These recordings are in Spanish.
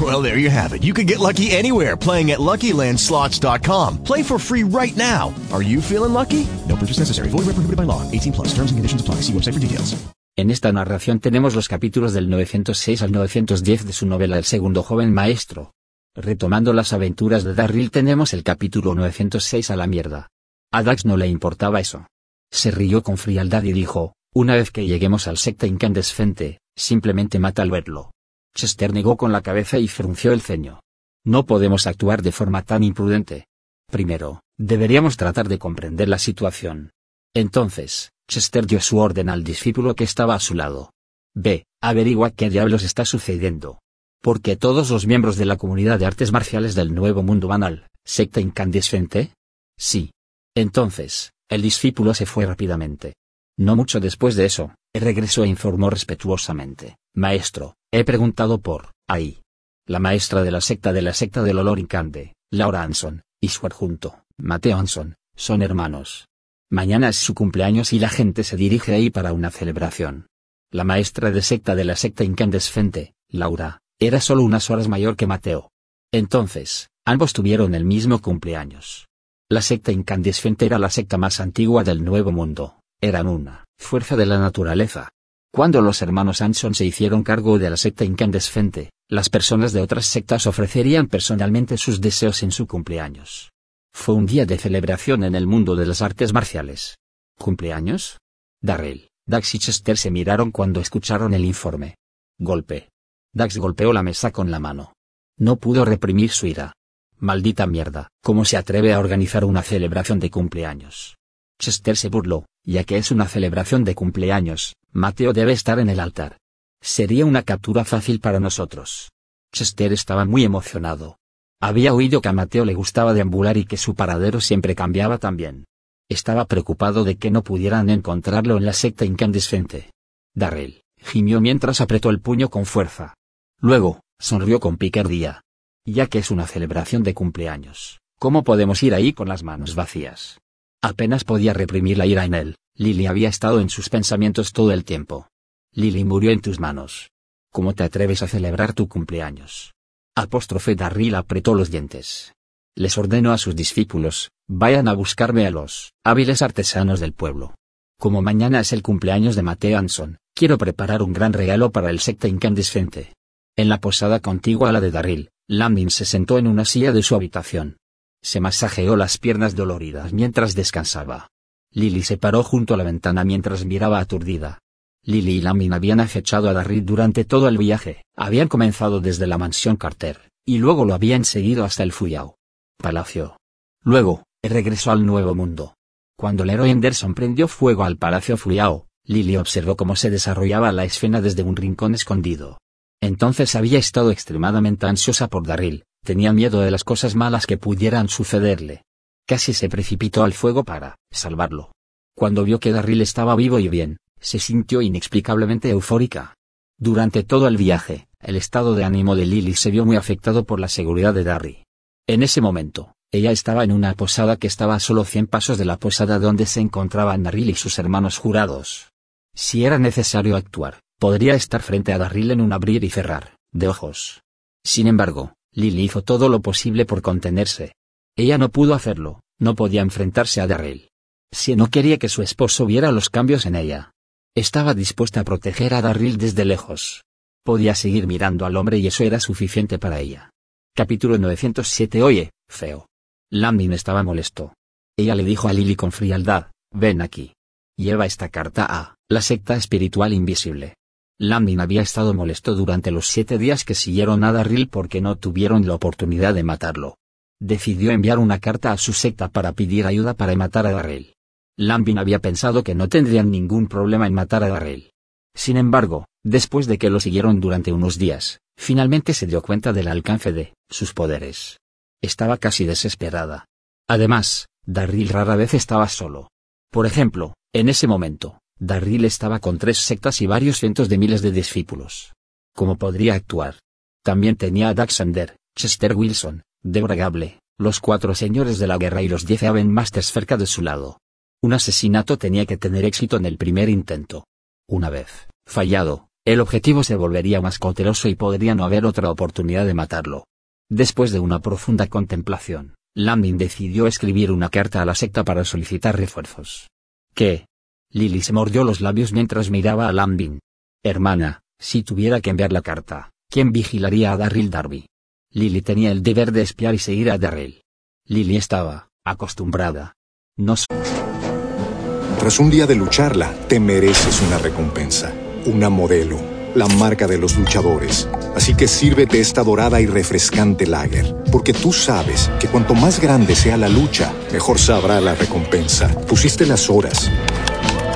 Well, there you have it. You can get lucky anywhere playing at LuckyLandSlots.com. Play for free right now. Are you feeling lucky? No purchase necessary. Void where prohibited by law. 18 plus. Terms and conditions apply. See website for details. En esta narración tenemos los capítulos del 906 al 910 de su novela El segundo joven maestro. Retomando las aventuras de Darryl tenemos el capítulo 906 a la mierda. A Dax no le importaba eso. Se rió con frialdad y dijo, una vez que lleguemos al secta incandescente, simplemente mata al verlo. Chester negó con la cabeza y frunció el ceño. No podemos actuar de forma tan imprudente. Primero, deberíamos tratar de comprender la situación. Entonces, Chester dio su orden al discípulo que estaba a su lado. Ve, averigua qué diablos está sucediendo. Porque todos los miembros de la comunidad de artes marciales del Nuevo Mundo van al secta incandescente? Sí. Entonces, el discípulo se fue rápidamente. No mucho después de eso, regresó e informó respetuosamente, Maestro, he preguntado por, ahí. La maestra de la secta de la secta del olor incande, Laura Anson, y su adjunto, Mateo Anson, son hermanos. Mañana es su cumpleaños y la gente se dirige ahí para una celebración. La maestra de secta de la secta incandescente, Laura, era solo unas horas mayor que Mateo. Entonces, ambos tuvieron el mismo cumpleaños. La secta incandescente era la secta más antigua del Nuevo Mundo, eran una fuerza de la naturaleza. Cuando los hermanos Anson se hicieron cargo de la secta incandescente, las personas de otras sectas ofrecerían personalmente sus deseos en su cumpleaños. Fue un día de celebración en el mundo de las artes marciales. ¿Cumpleaños? Darrell, Dax y Chester se miraron cuando escucharon el informe. Golpe. Dax golpeó la mesa con la mano. No pudo reprimir su ira. Maldita mierda, ¿cómo se atreve a organizar una celebración de cumpleaños? Chester se burló, ya que es una celebración de cumpleaños, Mateo debe estar en el altar. Sería una captura fácil para nosotros. Chester estaba muy emocionado. Había oído que a Mateo le gustaba deambular y que su paradero siempre cambiaba también. Estaba preocupado de que no pudieran encontrarlo en la secta incandescente. Darrell, gimió mientras apretó el puño con fuerza. Luego, sonrió con picardía. Ya que es una celebración de cumpleaños, ¿cómo podemos ir ahí con las manos vacías? Apenas podía reprimir la ira en él, Lily había estado en sus pensamientos todo el tiempo. Lily murió en tus manos. ¿Cómo te atreves a celebrar tu cumpleaños? Apóstrofe Darryl apretó los dientes. Les ordenó a sus discípulos, vayan a buscarme a los hábiles artesanos del pueblo. Como mañana es el cumpleaños de Mateo Anson, quiero preparar un gran regalo para el secta incandescente. En la posada contigua a la de Darryl, Landin se sentó en una silla de su habitación. Se masajeó las piernas doloridas mientras descansaba. Lily se paró junto a la ventana mientras miraba aturdida. Lily y Lamin habían acechado a Darryl durante todo el viaje, habían comenzado desde la mansión Carter, y luego lo habían seguido hasta el Fuyao. Palacio. Luego, regresó al Nuevo Mundo. Cuando el héroe Anderson prendió fuego al Palacio Fuyao, Lily observó cómo se desarrollaba la escena desde un rincón escondido. Entonces había estado extremadamente ansiosa por Darryl, tenía miedo de las cosas malas que pudieran sucederle. Casi se precipitó al fuego para salvarlo. Cuando vio que Darryl estaba vivo y bien, se sintió inexplicablemente eufórica. Durante todo el viaje, el estado de ánimo de Lily se vio muy afectado por la seguridad de Darry. En ese momento, ella estaba en una posada que estaba a solo cien pasos de la posada donde se encontraban Darryl y sus hermanos jurados. Si era necesario actuar, podría estar frente a Darryl en un abrir y cerrar, de ojos. Sin embargo, Lily hizo todo lo posible por contenerse. Ella no pudo hacerlo, no podía enfrentarse a Darryl. Si no quería que su esposo viera los cambios en ella. Estaba dispuesta a proteger a Darryl desde lejos. Podía seguir mirando al hombre y eso era suficiente para ella. Capítulo 907 Oye, feo. Landin estaba molesto. Ella le dijo a Lily con frialdad, ven aquí. Lleva esta carta a, la secta espiritual invisible. Landin había estado molesto durante los siete días que siguieron a Darryl porque no tuvieron la oportunidad de matarlo. Decidió enviar una carta a su secta para pedir ayuda para matar a Darryl. Lambin había pensado que no tendrían ningún problema en matar a Darrell. Sin embargo, después de que lo siguieron durante unos días, finalmente se dio cuenta del alcance de sus poderes. Estaba casi desesperada. Además, Darryl rara vez estaba solo. Por ejemplo, en ese momento, Darryl estaba con tres sectas y varios cientos de miles de discípulos. ¿Cómo podría actuar? También tenía a Daxander, Chester Wilson, Deborah Gable, los cuatro señores de la guerra y los diez Aven Masters cerca de su lado. Un asesinato tenía que tener éxito en el primer intento. Una vez, fallado, el objetivo se volvería más cauteloso y podría no haber otra oportunidad de matarlo. Después de una profunda contemplación, Lambin decidió escribir una carta a la secta para solicitar refuerzos. ¿Qué? Lily se mordió los labios mientras miraba a Lambin. Hermana, si tuviera que enviar la carta, ¿quién vigilaría a Darryl Darby? Lily tenía el deber de espiar y seguir a Darryl. Lily estaba, acostumbrada. No tras un día de lucharla, te mereces una recompensa, una modelo, la marca de los luchadores. Así que sírvete esta dorada y refrescante lager, porque tú sabes que cuanto más grande sea la lucha, mejor sabrá la recompensa. Pusiste las horas,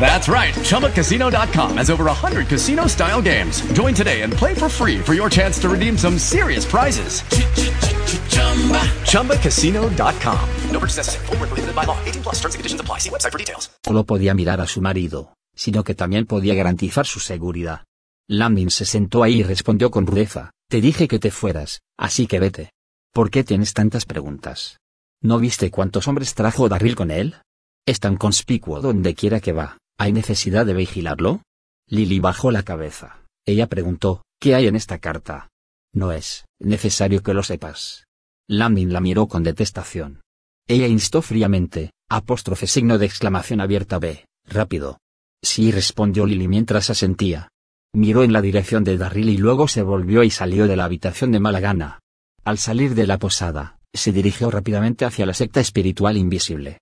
That's right. ChumbaCasino.com has over 100 casino style games. Join today and play for free for your chance to redeem some serious prizes. ChumbaCasino.com. No purchase necessary. Full prohibited by law. 18 plus terms and conditions apply. See website for details. Solo podía mirar a su marido, sino que también podía garantizar su seguridad. Lambin se sentó ahí y respondió con rudeza. Te dije que te fueras, así que vete. ¿Por qué tienes tantas preguntas? ¿No viste cuántos hombres trajo Darryl con él? Es tan conspicuo donde quiera que va. ¿Hay necesidad de vigilarlo? Lily bajó la cabeza. Ella preguntó, ¿qué hay en esta carta? No es necesario que lo sepas. Lambin la miró con detestación. Ella instó fríamente, apóstrofe signo de exclamación abierta B, rápido. Sí respondió Lily mientras asentía. Miró en la dirección de Darryl y luego se volvió y salió de la habitación de mala gana. Al salir de la posada, se dirigió rápidamente hacia la secta espiritual invisible.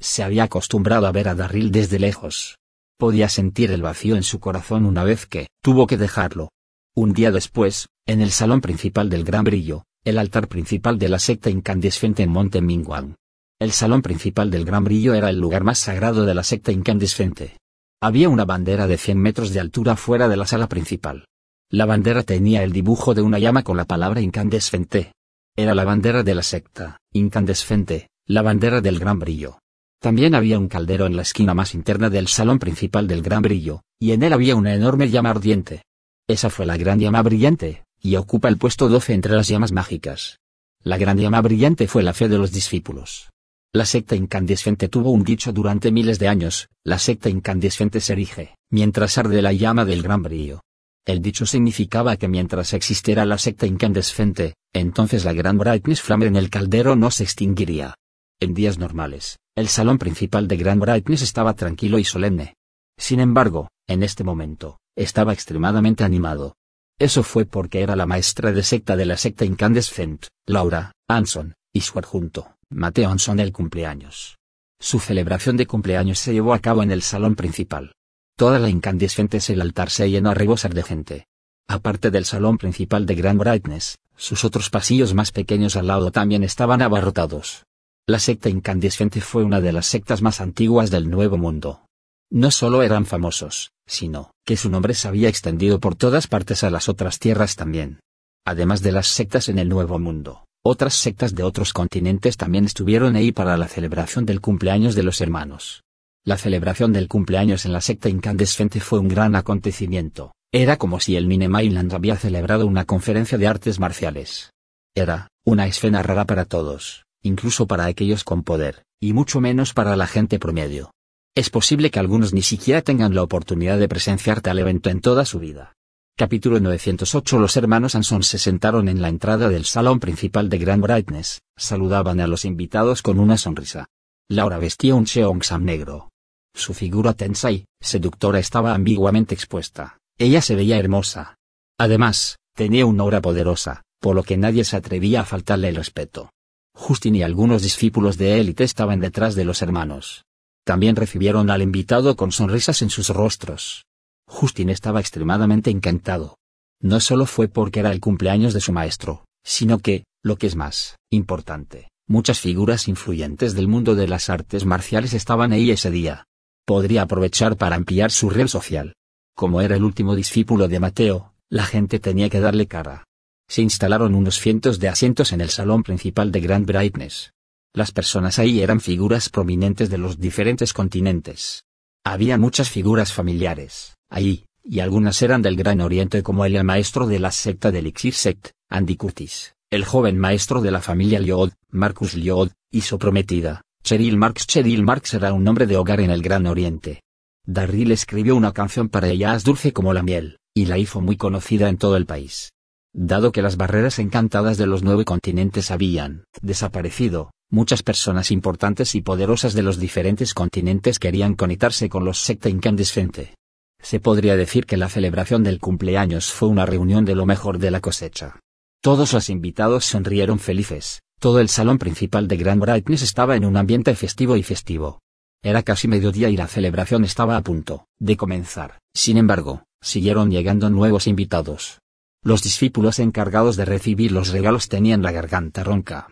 Se había acostumbrado a ver a Darryl desde lejos. Podía sentir el vacío en su corazón una vez que tuvo que dejarlo. Un día después, en el salón principal del Gran Brillo, el altar principal de la secta incandescente en Monte Mingwan. El salón principal del Gran Brillo era el lugar más sagrado de la secta incandescente. Había una bandera de 100 metros de altura fuera de la sala principal. La bandera tenía el dibujo de una llama con la palabra incandescente. Era la bandera de la secta, incandescente, la bandera del Gran Brillo. También había un caldero en la esquina más interna del salón principal del Gran Brillo, y en él había una enorme llama ardiente. Esa fue la gran llama brillante, y ocupa el puesto 12 entre las llamas mágicas. La gran llama brillante fue la fe de los discípulos. La secta incandescente tuvo un dicho durante miles de años, la secta incandescente se erige, mientras arde la llama del gran brillo. El dicho significaba que mientras existiera la secta incandescente, entonces la gran brightness flame en el caldero no se extinguiría. En días normales, el salón principal de Grand Brightness estaba tranquilo y solemne. Sin embargo, en este momento, estaba extremadamente animado. Eso fue porque era la maestra de secta de la secta incandescent, Laura, Anson, y su adjunto, Mateo Anson del cumpleaños. Su celebración de cumpleaños se llevó a cabo en el salón principal. Toda la incandescentes el altar se llenó a rebosar de gente. Aparte del salón principal de Grand Brightness, sus otros pasillos más pequeños al lado también estaban abarrotados. La secta incandescente fue una de las sectas más antiguas del Nuevo Mundo. No solo eran famosos, sino que su nombre se había extendido por todas partes a las otras tierras también. Además de las sectas en el Nuevo Mundo, otras sectas de otros continentes también estuvieron ahí para la celebración del cumpleaños de los hermanos. La celebración del cumpleaños en la secta incandescente fue un gran acontecimiento. Era como si el Mine Mainland había celebrado una conferencia de artes marciales. Era una escena rara para todos incluso para aquellos con poder, y mucho menos para la gente promedio. Es posible que algunos ni siquiera tengan la oportunidad de presenciar tal evento en toda su vida. Capítulo 908 Los hermanos Anson se sentaron en la entrada del salón principal de Grand Brightness, saludaban a los invitados con una sonrisa. Laura vestía un cheongsam negro. Su figura tensa y seductora estaba ambiguamente expuesta. Ella se veía hermosa. Además, tenía una aura poderosa, por lo que nadie se atrevía a faltarle el respeto. Justin y algunos discípulos de élite estaban detrás de los hermanos. También recibieron al invitado con sonrisas en sus rostros. Justin estaba extremadamente encantado. No solo fue porque era el cumpleaños de su maestro, sino que, lo que es más importante, muchas figuras influyentes del mundo de las artes marciales estaban ahí ese día. Podría aprovechar para ampliar su red social. Como era el último discípulo de Mateo, la gente tenía que darle cara. Se instalaron unos cientos de asientos en el salón principal de Grand Brightness. Las personas ahí eran figuras prominentes de los diferentes continentes. Había muchas figuras familiares, ahí, y algunas eran del Gran Oriente como el maestro de la secta del Elixir Sect, Andy Curtis, el joven maestro de la familia Lyod, Marcus Lyod, y su prometida, Cheryl Marx. Cheryl Marx era un nombre de hogar en el Gran Oriente. Darryl escribió una canción para ella dulce como la miel, y la hizo muy conocida en todo el país. Dado que las barreras encantadas de los nueve continentes habían desaparecido, muchas personas importantes y poderosas de los diferentes continentes querían conectarse con los secta incandescente. Se podría decir que la celebración del cumpleaños fue una reunión de lo mejor de la cosecha. Todos los invitados sonrieron felices, todo el salón principal de Grand Brightness estaba en un ambiente festivo y festivo. Era casi mediodía y la celebración estaba a punto de comenzar. Sin embargo, siguieron llegando nuevos invitados. Los discípulos encargados de recibir los regalos tenían la garganta ronca.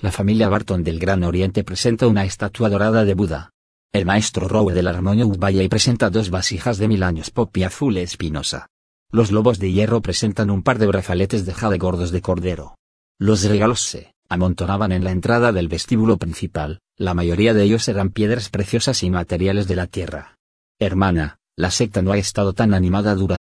La familia Barton del Gran Oriente presenta una estatua dorada de Buda, el maestro Rowe del armonio y presenta dos vasijas de mil años popi azul espinosa. Los lobos de hierro presentan un par de brazaletes de jade gordos de cordero. Los regalos se amontonaban en la entrada del vestíbulo principal, la mayoría de ellos eran piedras preciosas y materiales de la tierra. Hermana, la secta no ha estado tan animada durante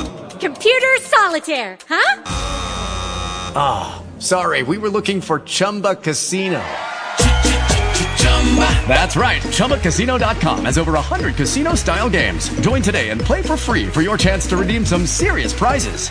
Computer solitaire, huh? Ah, sorry, we were looking for Chumba Casino. That's right. ChumbaCasino.com has over 100 casino style games. Join today and play for free for your chance to redeem some serious prizes.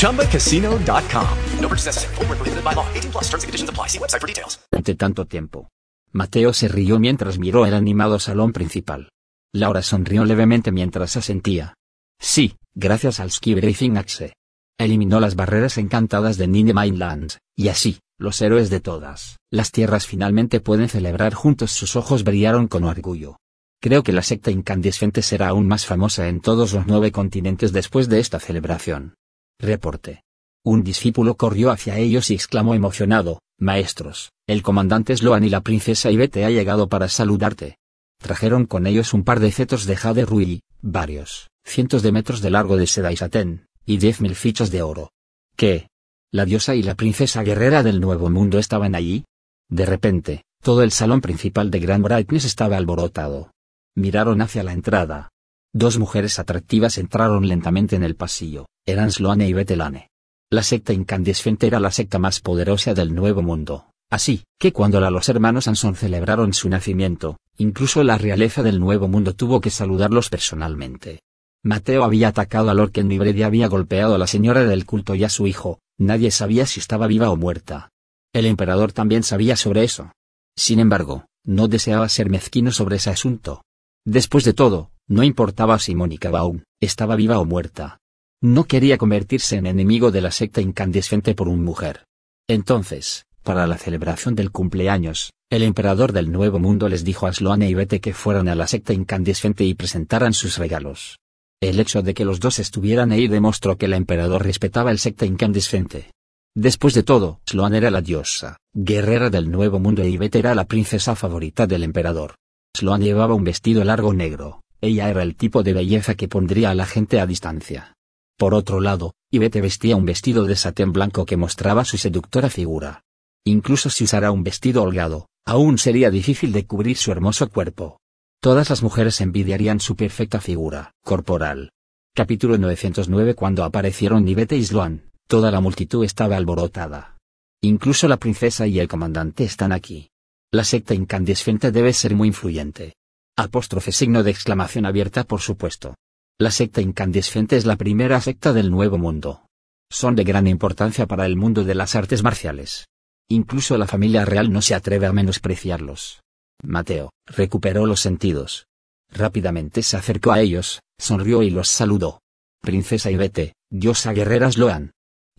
ChumbaCasino.com. No purchase necessary. Full prohibited by law. 18 plus terms and conditions apply. See website for details. tanto tiempo. Mateo se rió mientras miró el animado salón principal. Laura sonrió levemente mientras asentía. Sí, gracias al Ski Axe. Eliminó las barreras encantadas de Nine Mainland, y así, los héroes de todas las tierras finalmente pueden celebrar juntos. Sus ojos brillaron con orgullo. Creo que la secta incandescente será aún más famosa en todos los nueve continentes después de esta celebración. Reporte. Un discípulo corrió hacia ellos y exclamó emocionado, Maestros, el comandante Sloan y la princesa Ivete ha llegado para saludarte. Trajeron con ellos un par de cetros de jade rui, varios, cientos de metros de largo de seda y satén, y diez mil fichas de oro. ¿Qué? ¿La diosa y la princesa guerrera del Nuevo Mundo estaban allí? De repente, todo el salón principal de Grand Brightness estaba alborotado. Miraron hacia la entrada. Dos mujeres atractivas entraron lentamente en el pasillo, eran Sloane y Betelane. La secta incandescente era la secta más poderosa del Nuevo Mundo, así que cuando la los hermanos Anson celebraron su nacimiento, incluso la realeza del Nuevo Mundo tuvo que saludarlos personalmente. Mateo había atacado a Lorken y Brady había golpeado a la señora del culto y a su hijo, nadie sabía si estaba viva o muerta. El emperador también sabía sobre eso. Sin embargo, no deseaba ser mezquino sobre ese asunto. Después de todo, no importaba si Mónica Baum estaba viva o muerta. No quería convertirse en enemigo de la secta incandescente por una mujer. Entonces, para la celebración del cumpleaños, el emperador del Nuevo Mundo les dijo a Sloane y Bete que fueran a la secta incandescente y presentaran sus regalos. El hecho de que los dos estuvieran ahí demostró que el emperador respetaba el secta incandescente. Después de todo, Sloan era la diosa, guerrera del Nuevo Mundo y Yvette era la princesa favorita del emperador. Sloan llevaba un vestido largo negro, ella era el tipo de belleza que pondría a la gente a distancia. Por otro lado, Yvette vestía un vestido de satén blanco que mostraba su seductora figura. Incluso si usara un vestido holgado, aún sería difícil de cubrir su hermoso cuerpo. Todas las mujeres envidiarían su perfecta figura corporal. Capítulo 909 Cuando aparecieron Yvette y Sloan, Toda la multitud estaba alborotada. Incluso la princesa y el comandante están aquí. La secta incandescente debe ser muy influyente. Apóstrofe signo de exclamación abierta por supuesto. La secta incandescente es la primera secta del Nuevo Mundo. Son de gran importancia para el mundo de las artes marciales. Incluso la familia real no se atreve a menospreciarlos. Mateo, recuperó los sentidos. Rápidamente se acercó a ellos, sonrió y los saludó. Princesa Ivete, diosa guerreras Loan,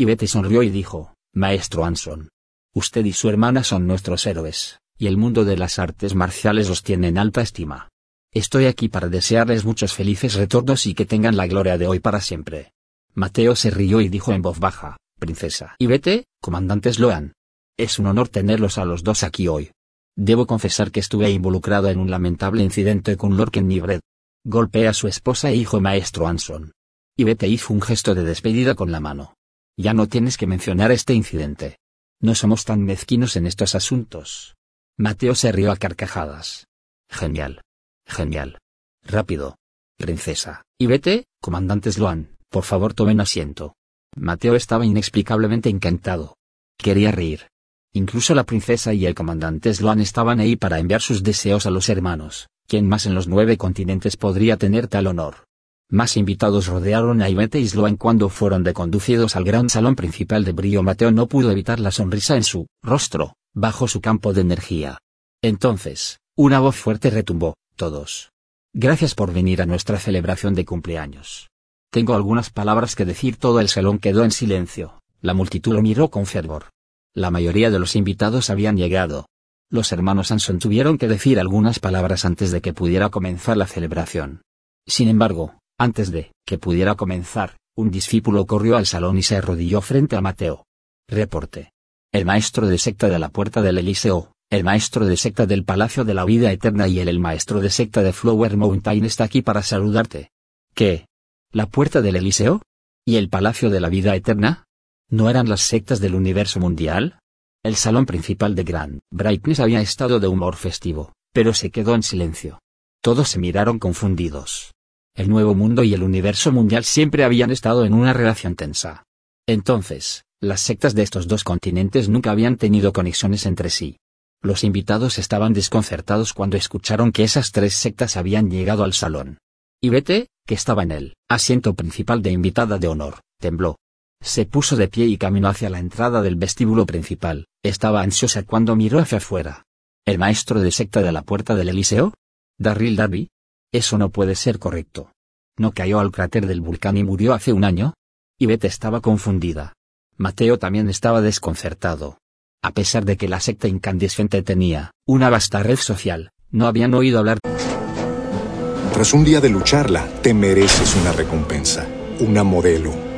Betty sonrió y dijo, Maestro Anson. Usted y su hermana son nuestros héroes, y el mundo de las artes marciales los tiene en alta estima. Estoy aquí para desearles muchos felices retornos y que tengan la gloria de hoy para siempre. Mateo se rió y dijo en voz baja, Princesa. Y vete, comandante Sloan. Es un honor tenerlos a los dos aquí hoy. Debo confesar que estuve involucrado en un lamentable incidente con Lorken Nibred. Golpeé a su esposa e hijo maestro Anson. Y vete hizo un gesto de despedida con la mano. Ya no tienes que mencionar este incidente. No somos tan mezquinos en estos asuntos. Mateo se rió a carcajadas. Genial. Genial. Rápido. Princesa. Y vete, comandante Sloan, por favor tomen asiento. Mateo estaba inexplicablemente encantado. Quería reír. Incluso la princesa y el comandante Sloan estaban ahí para enviar sus deseos a los hermanos. ¿Quién más en los nueve continentes podría tener tal honor? Más invitados rodearon a Ivete y Sloan cuando fueron deconducidos al gran salón principal de Brío. Mateo no pudo evitar la sonrisa en su rostro, bajo su campo de energía. Entonces, una voz fuerte retumbó, todos. Gracias por venir a nuestra celebración de cumpleaños. Tengo algunas palabras que decir. Todo el salón quedó en silencio. La multitud lo miró con fervor. La mayoría de los invitados habían llegado. Los hermanos Anson tuvieron que decir algunas palabras antes de que pudiera comenzar la celebración. Sin embargo, antes de que pudiera comenzar, un discípulo corrió al salón y se arrodilló frente a Mateo. Reporte. El maestro de secta de la puerta del Eliseo, el maestro de secta del Palacio de la Vida Eterna y el, el maestro de secta de Flower Mountain está aquí para saludarte. ¿Qué? ¿La puerta del Eliseo? ¿Y el Palacio de la Vida Eterna? ¿No eran las sectas del universo mundial? El salón principal de Grand Brightness había estado de humor festivo, pero se quedó en silencio. Todos se miraron confundidos. El nuevo mundo y el universo mundial siempre habían estado en una relación tensa. Entonces, las sectas de estos dos continentes nunca habían tenido conexiones entre sí. Los invitados estaban desconcertados cuando escucharon que esas tres sectas habían llegado al salón. Y Bete, que estaba en el asiento principal de invitada de honor, tembló. Se puso de pie y caminó hacia la entrada del vestíbulo principal. Estaba ansiosa cuando miró hacia afuera. ¿El maestro de secta de la puerta del Eliseo? ¿Darryl Darby? Eso no puede ser correcto. ¿No cayó al cráter del volcán y murió hace un año? Ivette estaba confundida. Mateo también estaba desconcertado. A pesar de que la secta incandescente tenía una vasta red social, no habían oído hablar. Tras un día de lucharla, te mereces una recompensa, una modelo,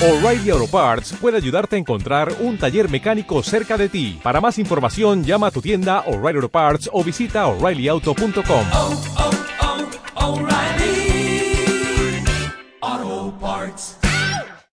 O'Reilly Auto Parts puede ayudarte a encontrar un taller mecánico cerca de ti. Para más información, llama a tu tienda O'Reilly Auto Parts o visita oreillyauto.com. Oh, oh, oh, O'Reilly Auto Parts.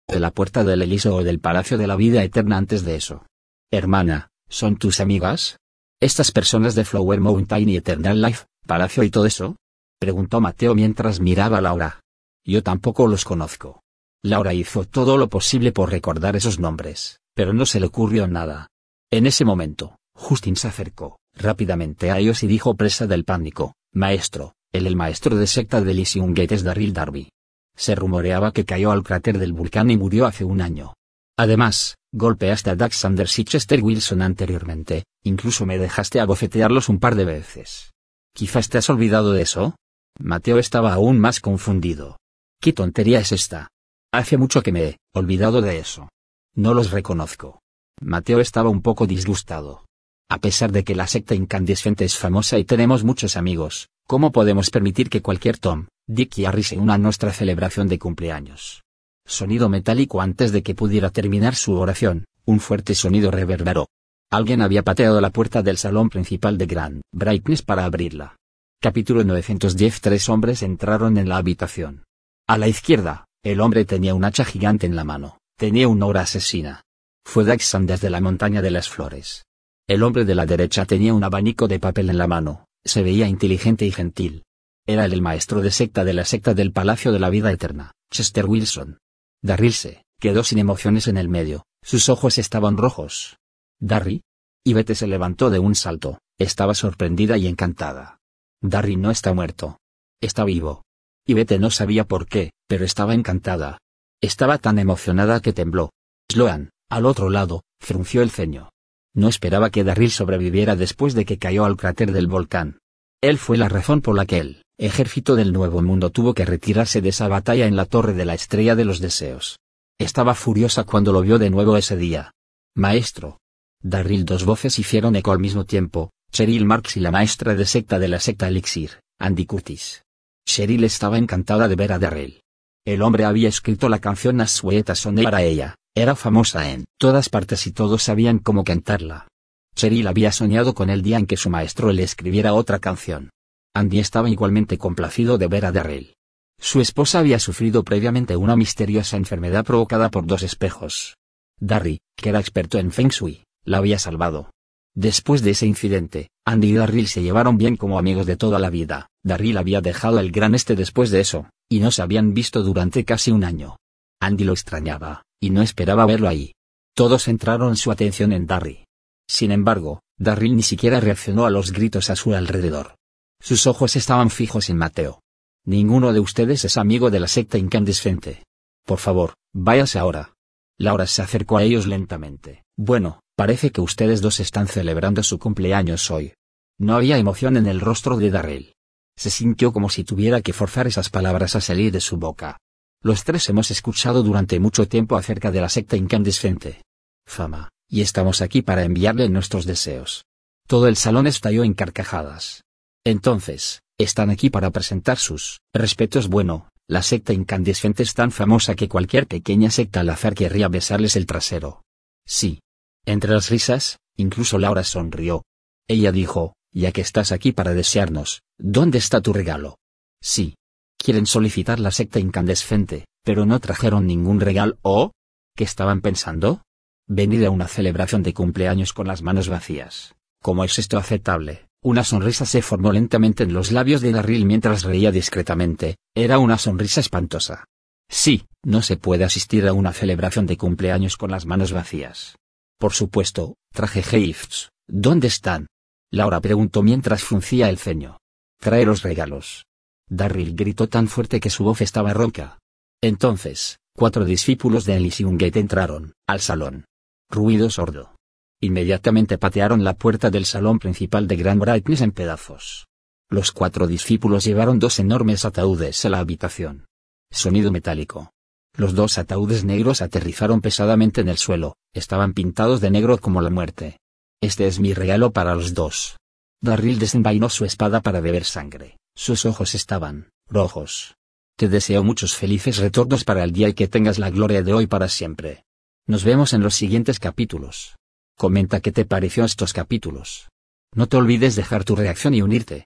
De la puerta del Eliso o del Palacio de la Vida Eterna antes de eso. Hermana, ¿son tus amigas? ¿Estas personas de Flower Mountain y Eternal Life, Palacio y todo eso? Preguntó Mateo mientras miraba a Laura. Yo tampoco los conozco. Laura hizo todo lo posible por recordar esos nombres, pero no se le ocurrió nada. En ese momento, Justin se acercó rápidamente a ellos y dijo presa del pánico, Maestro, él el maestro de secta de Elysium Gate es Darryl Darby. Se rumoreaba que cayó al cráter del volcán y murió hace un año. Además, golpeaste a Dax Sanders y Chester Wilson anteriormente, incluso me dejaste abofetearlos un par de veces. Quizás te has olvidado de eso. Mateo estaba aún más confundido. ¿Qué tontería es esta? Hace mucho que me he olvidado de eso. No los reconozco. Mateo estaba un poco disgustado. A pesar de que la secta incandescente es famosa y tenemos muchos amigos, ¿cómo podemos permitir que cualquier Tom, Dick y Harry se una a nuestra celebración de cumpleaños? Sonido metálico antes de que pudiera terminar su oración, un fuerte sonido reverberó. Alguien había pateado la puerta del salón principal de Grand Brightness para abrirla. Capítulo 910 Tres hombres entraron en la habitación. A la izquierda, el hombre tenía un hacha gigante en la mano, tenía una hora asesina. Fue Daxan desde la montaña de las flores. El hombre de la derecha tenía un abanico de papel en la mano, se veía inteligente y gentil. Era el, maestro de secta de la secta del Palacio de la Vida Eterna, Chester Wilson. Darryl se quedó sin emociones en el medio, sus ojos estaban rojos. ¿Darry? Y Bete se levantó de un salto, estaba sorprendida y encantada. Darry no está muerto. Está vivo. Y Bete no sabía por qué, pero estaba encantada. Estaba tan emocionada que tembló. Sloan, al otro lado, frunció el ceño. No esperaba que Darryl sobreviviera después de que cayó al cráter del volcán. Él fue la razón por la que el ejército del Nuevo Mundo tuvo que retirarse de esa batalla en la Torre de la Estrella de los Deseos. Estaba furiosa cuando lo vio de nuevo ese día. Maestro. Darryl dos voces hicieron eco al mismo tiempo, Cheryl Marks y la maestra de secta de la secta Elixir, Andy Curtis. Cheryl estaba encantada de ver a Darryl. El hombre había escrito la canción As Sweet Honey para ella, era famosa en todas partes y todos sabían cómo cantarla. Cheryl había soñado con el día en que su maestro le escribiera otra canción. Andy estaba igualmente complacido de ver a Darryl. Su esposa había sufrido previamente una misteriosa enfermedad provocada por dos espejos. Darry, que era experto en Feng Shui, la había salvado. Después de ese incidente, Andy y Darryl se llevaron bien como amigos de toda la vida. Darryl había dejado el Gran Este después de eso, y no se habían visto durante casi un año. Andy lo extrañaba, y no esperaba verlo ahí. Todos centraron su atención en Darry. Sin embargo, Darryl ni siquiera reaccionó a los gritos a su alrededor. Sus ojos estaban fijos en Mateo. Ninguno de ustedes es amigo de la secta incandescente. Por favor, váyase ahora. Laura se acercó a ellos lentamente. Bueno, parece que ustedes dos están celebrando su cumpleaños hoy. No había emoción en el rostro de Darrell. Se sintió como si tuviera que forzar esas palabras a salir de su boca. Los tres hemos escuchado durante mucho tiempo acerca de la secta incandescente. Fama, y estamos aquí para enviarle nuestros deseos. Todo el salón estalló en carcajadas. Entonces, están aquí para presentar sus respetos. Bueno, la secta incandescente es tan famosa que cualquier pequeña secta al azar querría besarles el trasero. Sí. Entre las risas, incluso Laura sonrió. Ella dijo, ya que estás aquí para desearnos, ¿dónde está tu regalo? Sí. Quieren solicitar la secta incandescente, pero no trajeron ningún regalo. ¿O? ¿Qué estaban pensando? Venir a una celebración de cumpleaños con las manos vacías. ¿Cómo es esto aceptable? Una sonrisa se formó lentamente en los labios de Darryl mientras reía discretamente, era una sonrisa espantosa. Sí, no se puede asistir a una celebración de cumpleaños con las manos vacías. Por supuesto, traje gifts, ¿dónde están? Laura preguntó mientras fruncía el ceño. Trae los regalos. Darryl gritó tan fuerte que su voz estaba ronca. Entonces, cuatro discípulos de Elysium Gate entraron, al salón. Ruido sordo. Inmediatamente patearon la puerta del salón principal de Grand Brightness en pedazos. Los cuatro discípulos llevaron dos enormes ataúdes a la habitación. Sonido metálico. Los dos ataúdes negros aterrizaron pesadamente en el suelo, estaban pintados de negro como la muerte. Este es mi regalo para los dos. Darryl desenvainó su espada para beber sangre, sus ojos estaban rojos. Te deseo muchos felices retornos para el día y que tengas la gloria de hoy para siempre. Nos vemos en los siguientes capítulos. Comenta qué te pareció estos capítulos. No te olvides dejar tu reacción y unirte.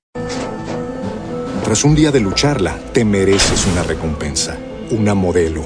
Tras un día de lucharla, te mereces una recompensa, una modelo,